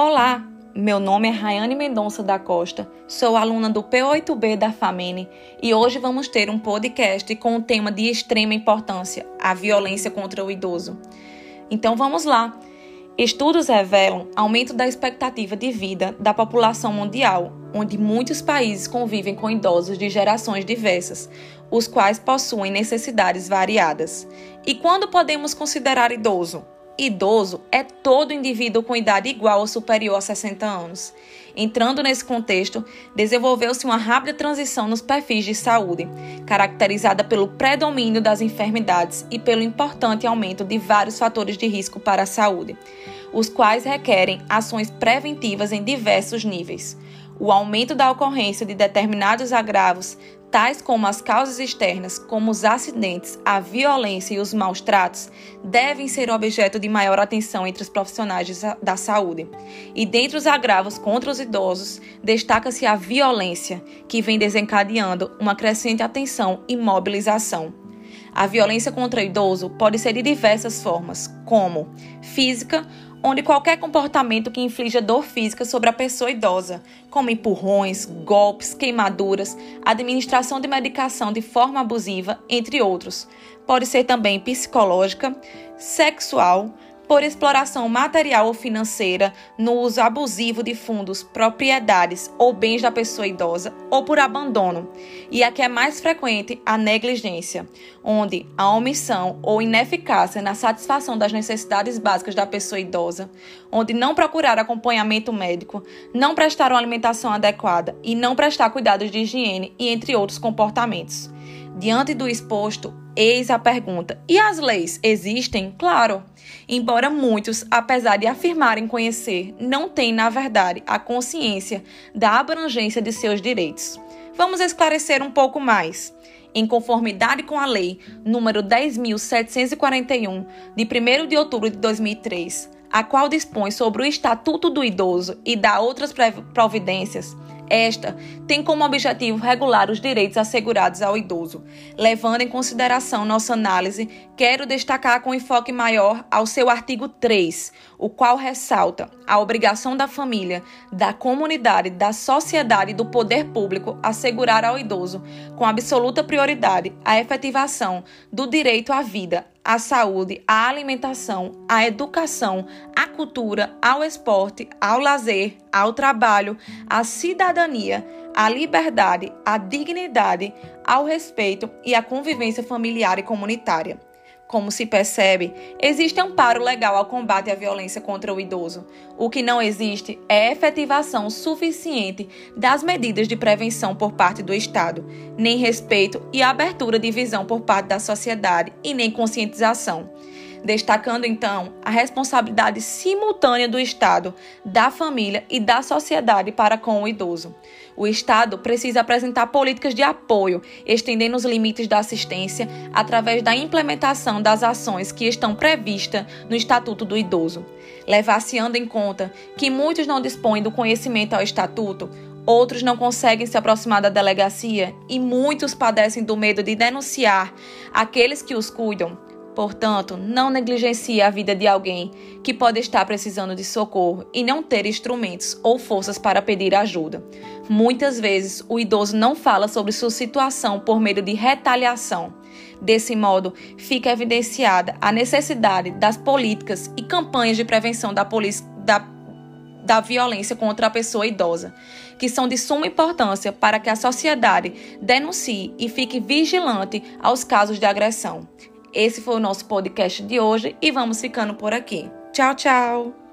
Olá, meu nome é Rayane Mendonça da Costa, sou aluna do P8B da FAMENE e hoje vamos ter um podcast com um tema de extrema importância, a violência contra o idoso. Então vamos lá. Estudos revelam aumento da expectativa de vida da população mundial, onde muitos países convivem com idosos de gerações diversas, os quais possuem necessidades variadas. E quando podemos considerar idoso? Idoso é todo indivíduo com idade igual ou superior a 60 anos. Entrando nesse contexto, desenvolveu-se uma rápida transição nos perfis de saúde, caracterizada pelo predomínio das enfermidades e pelo importante aumento de vários fatores de risco para a saúde, os quais requerem ações preventivas em diversos níveis. O aumento da ocorrência de determinados agravos tais como as causas externas, como os acidentes, a violência e os maus tratos, devem ser objeto de maior atenção entre os profissionais da saúde. E dentre os agravos contra os idosos, destaca-se a violência, que vem desencadeando uma crescente atenção e mobilização. A violência contra o idoso pode ser de diversas formas, como física, onde qualquer comportamento que inflija dor física sobre a pessoa idosa, como empurrões, golpes, queimaduras, administração de medicação de forma abusiva, entre outros, pode ser também psicológica, sexual, por exploração material ou financeira, no uso abusivo de fundos, propriedades ou bens da pessoa idosa, ou por abandono. E a que é mais frequente, a negligência, onde a omissão ou ineficácia na satisfação das necessidades básicas da pessoa idosa, onde não procurar acompanhamento médico, não prestar uma alimentação adequada e não prestar cuidados de higiene e entre outros comportamentos. Diante do exposto, eis a pergunta: e as leis existem? Claro. Embora muitos, apesar de afirmarem conhecer, não têm, na verdade, a consciência da abrangência de seus direitos. Vamos esclarecer um pouco mais. Em conformidade com a Lei número 10.741, de 1 de outubro de 2003, a qual dispõe sobre o Estatuto do Idoso e dá outras providências, esta tem como objetivo regular os direitos assegurados ao idoso. Levando em consideração nossa análise, quero destacar com enfoque maior ao seu artigo 3, o qual ressalta a obrigação da família, da comunidade, da sociedade e do poder público assegurar ao idoso, com absoluta prioridade, a efetivação do direito à vida, à saúde, à alimentação, à educação, à cultura, ao esporte, ao lazer, ao trabalho, à cidadania, à liberdade, à dignidade, ao respeito e à convivência familiar e comunitária. Como se percebe, existe amparo legal ao combate à violência contra o idoso. O que não existe é efetivação suficiente das medidas de prevenção por parte do Estado, nem respeito e abertura de visão por parte da sociedade e nem conscientização destacando então a responsabilidade simultânea do Estado, da família e da sociedade para com o idoso. O Estado precisa apresentar políticas de apoio, estendendo os limites da assistência através da implementação das ações que estão previstas no Estatuto do Idoso. Levar-se-ando em conta que muitos não dispõem do conhecimento ao Estatuto, outros não conseguem se aproximar da delegacia e muitos padecem do medo de denunciar aqueles que os cuidam, Portanto, não negligencie a vida de alguém que pode estar precisando de socorro e não ter instrumentos ou forças para pedir ajuda. Muitas vezes, o idoso não fala sobre sua situação por medo de retaliação. Desse modo, fica evidenciada a necessidade das políticas e campanhas de prevenção da, da, da violência contra a pessoa idosa, que são de suma importância para que a sociedade denuncie e fique vigilante aos casos de agressão. Esse foi o nosso podcast de hoje e vamos ficando por aqui. Tchau, tchau!